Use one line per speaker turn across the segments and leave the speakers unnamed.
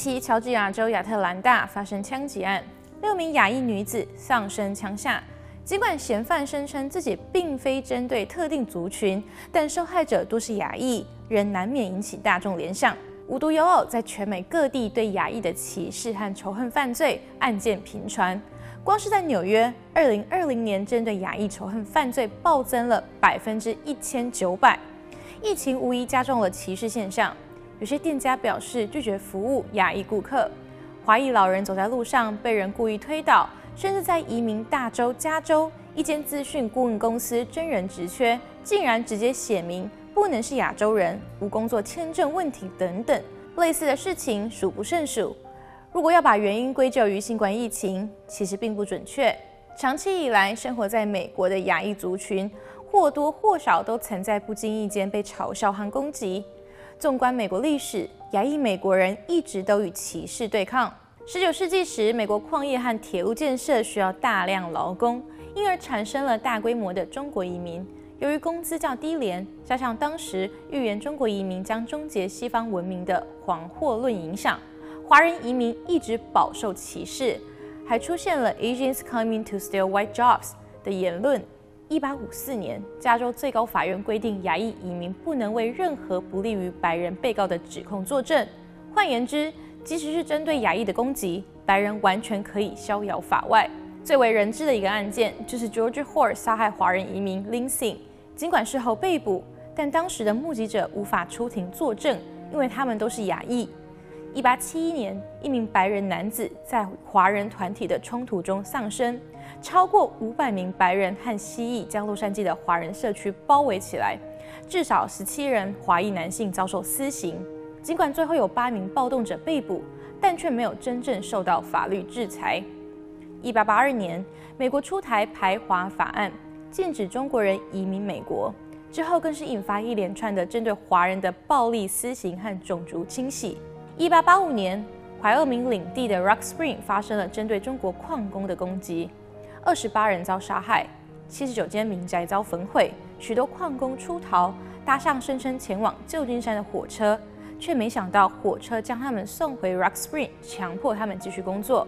期，乔治亚州亚特兰大发生枪击案，六名亚裔女子丧生枪下。尽管嫌犯声称自己并非针对特定族群，但受害者多是亚裔，仍难免引起大众联想。无独有偶，在全美各地对亚裔的歧视和仇恨犯罪案件频传。光是在纽约，二零二零年针对亚裔仇恨犯罪暴增了百分之一千九百。疫情无疑加重了歧视现象，有些店家表示拒绝服务亚裔顾客。华裔老人走在路上被人故意推倒，甚至在移民大州加州，一间资讯顾问公司真人职缺，竟然直接写明不能是亚洲人、无工作签证问题等等。类似的事情数不胜数。如果要把原因归咎于新冠疫情，其实并不准确。长期以来，生活在美国的亚裔族群或多或少都曾在不经意间被嘲笑和攻击。纵观美国历史，亚裔美国人一直都与歧视对抗。19世纪时，美国矿业和铁路建设需要大量劳工，因而产生了大规模的中国移民。由于工资较低廉，加上当时预言中国移民将终结西方文明的黄祸论影响。华人移民一直饱受歧视，还出现了 Asians coming to steal white jobs 的言论。一八五四年，加州最高法院规定亚裔移民不能为任何不利于白人被告的指控作证。换言之，即使是针对亚裔的攻击，白人完全可以逍遥法外。最为人知的一个案件就是 George Hoare 杀害华人移民 Lindsay。尽管事后被捕，但当时的目击者无法出庭作证，因为他们都是亚裔。一八七一年，一名白人男子在华人团体的冲突中丧生，超过五百名白人和蜥蜴将洛杉矶的华人社区包围起来，至少十七人华裔男性遭受私刑。尽管最后有八名暴动者被捕，但却没有真正受到法律制裁。一八八二年，美国出台排华法案，禁止中国人移民美国，之后更是引发一连串的针对华人的暴力私刑和种族清洗。一八八五年，怀俄明领地的 Rock Spring 发生了针对中国矿工的攻击，二十八人遭杀害，七十九间民宅遭焚毁，许多矿工出逃，搭上声称前往旧金山的火车，却没想到火车将他们送回 Rock Spring，强迫他们继续工作。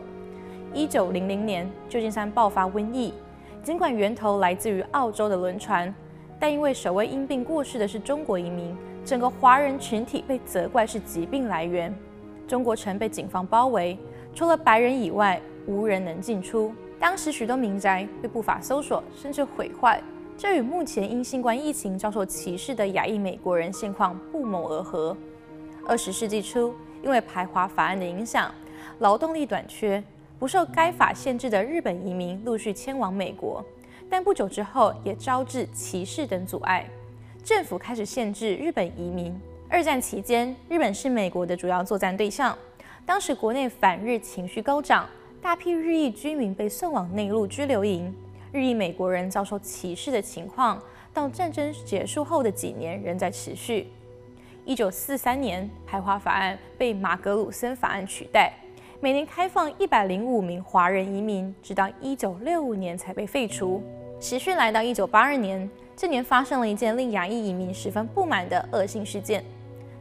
一九零零年，旧金山爆发瘟疫，尽管源头来自于澳洲的轮船，但因为首位因病过世的是中国移民。整个华人群体被责怪是疾病来源，中国城被警方包围，除了白人以外，无人能进出。当时许多民宅被不法搜索，甚至毁坏，这与目前因新冠疫情遭受歧视的亚裔美国人现况不谋而合。二十世纪初，因为排华法案的影响，劳动力短缺，不受该法限制的日本移民陆续迁往美国，但不久之后也招致歧视等阻碍。政府开始限制日本移民。二战期间，日本是美国的主要作战对象。当时国内反日情绪高涨，大批日裔居民被送往内陆拘留营。日裔美国人遭受歧视的情况，到战争结束后的几年仍在持续。一九四三年，排华法案被马格鲁森法案取代，每年开放一百零五名华人移民，直到一九六五年才被废除。时序来到一九八二年。这年发生了一件令亚裔移民十分不满的恶性事件。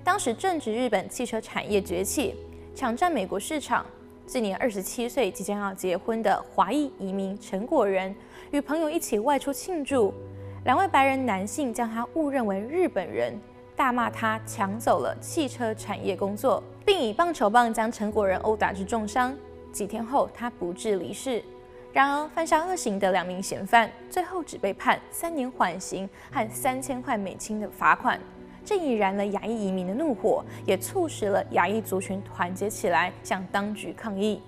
当时正值日本汽车产业崛起，抢占美国市场。今年二十七岁、即将要结婚的华裔移民陈果仁与朋友一起外出庆祝，两位白人男性将他误认为日本人，大骂他抢走了汽车产业工作，并以棒球棒将陈果仁殴打至重伤。几天后，他不治离世。然而，犯下恶行的两名嫌犯最后只被判三年缓刑和三千块美金的罚款，这引燃了亚裔移民的怒火，也促使了亚裔族群团结起来向当局抗议。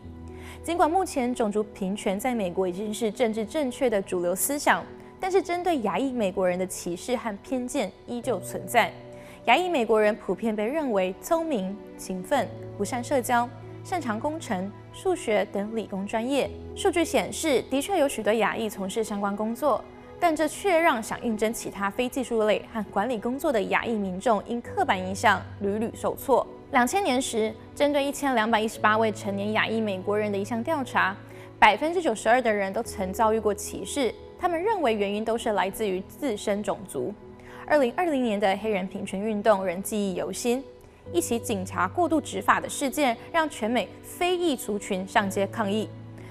尽管目前种族平权在美国已经是政治正确的主流思想，但是针对亚裔美国人的歧视和偏见依旧存在。亚裔美国人普遍被认为聪明、勤奋、不善社交。擅长工程、数学等理工专业。数据显示，的确有许多亚裔从事相关工作，但这却让想应征其他非技术类和管理工作的亚裔民众因刻板印象屡屡受挫。两千年时，针对一千两百一十八位成年亚裔美国人的一项调查，百分之九十二的人都曾遭遇过歧视，他们认为原因都是来自于自身种族。二零二零年的黑人平权运动仍记忆犹新。一起警察过度执法的事件，让全美非裔族群上街抗议。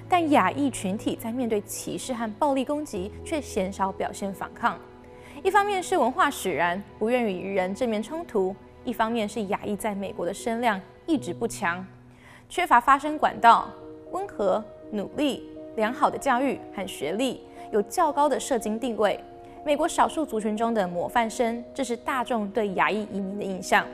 但亚裔群体在面对歧视和暴力攻击，却鲜少表现反抗。一方面是文化使然，不愿与人正面冲突；一方面是亚裔在美国的声量一直不强，缺乏发声管道。温和、努力、良好的教育和学历，有较高的社经地位，美国少数族群中的模范生，这是大众对亚裔移民的印象。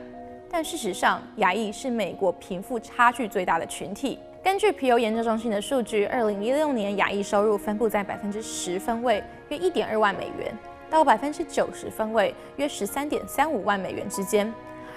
但事实上，亚裔是美国贫富差距最大的群体。根据皮尤研究中心的数据，二零一六年亚裔收入分布在百分之十分位，约一点二万美元，到百分之九十分位，约十三点三五万美元之间，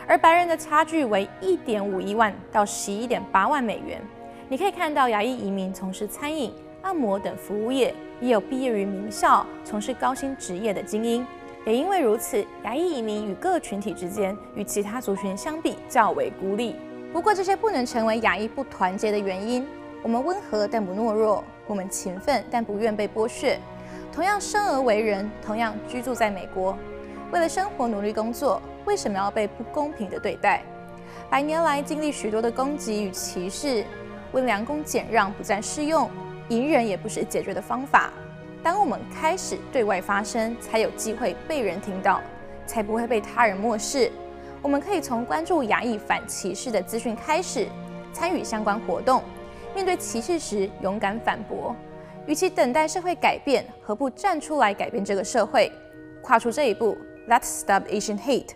而白人的差距为一点五一万到十一点八万美元。你可以看到，亚裔移民从事餐饮、按摩等服务业，也有毕业于名校、从事高薪职业的精英。也因为如此，亚裔移民与各群体之间，与其他族群相比较为孤立。不过，这些不能成为亚裔不团结的原因。我们温和但不懦弱，我们勤奋但不愿被剥削。同样生而为人，同样居住在美国，为了生活努力工作，为什么要被不公平的对待？百年来经历许多的攻击与歧视，温良恭俭让不再适用，隐忍也不是解决的方法。当我们开始对外发声，才有机会被人听到，才不会被他人漠视。我们可以从关注亚裔反歧视的资讯开始，参与相关活动，面对歧视时勇敢反驳。与其等待社会改变，何不站出来改变这个社会？跨出这一步，Let's stop Asian hate。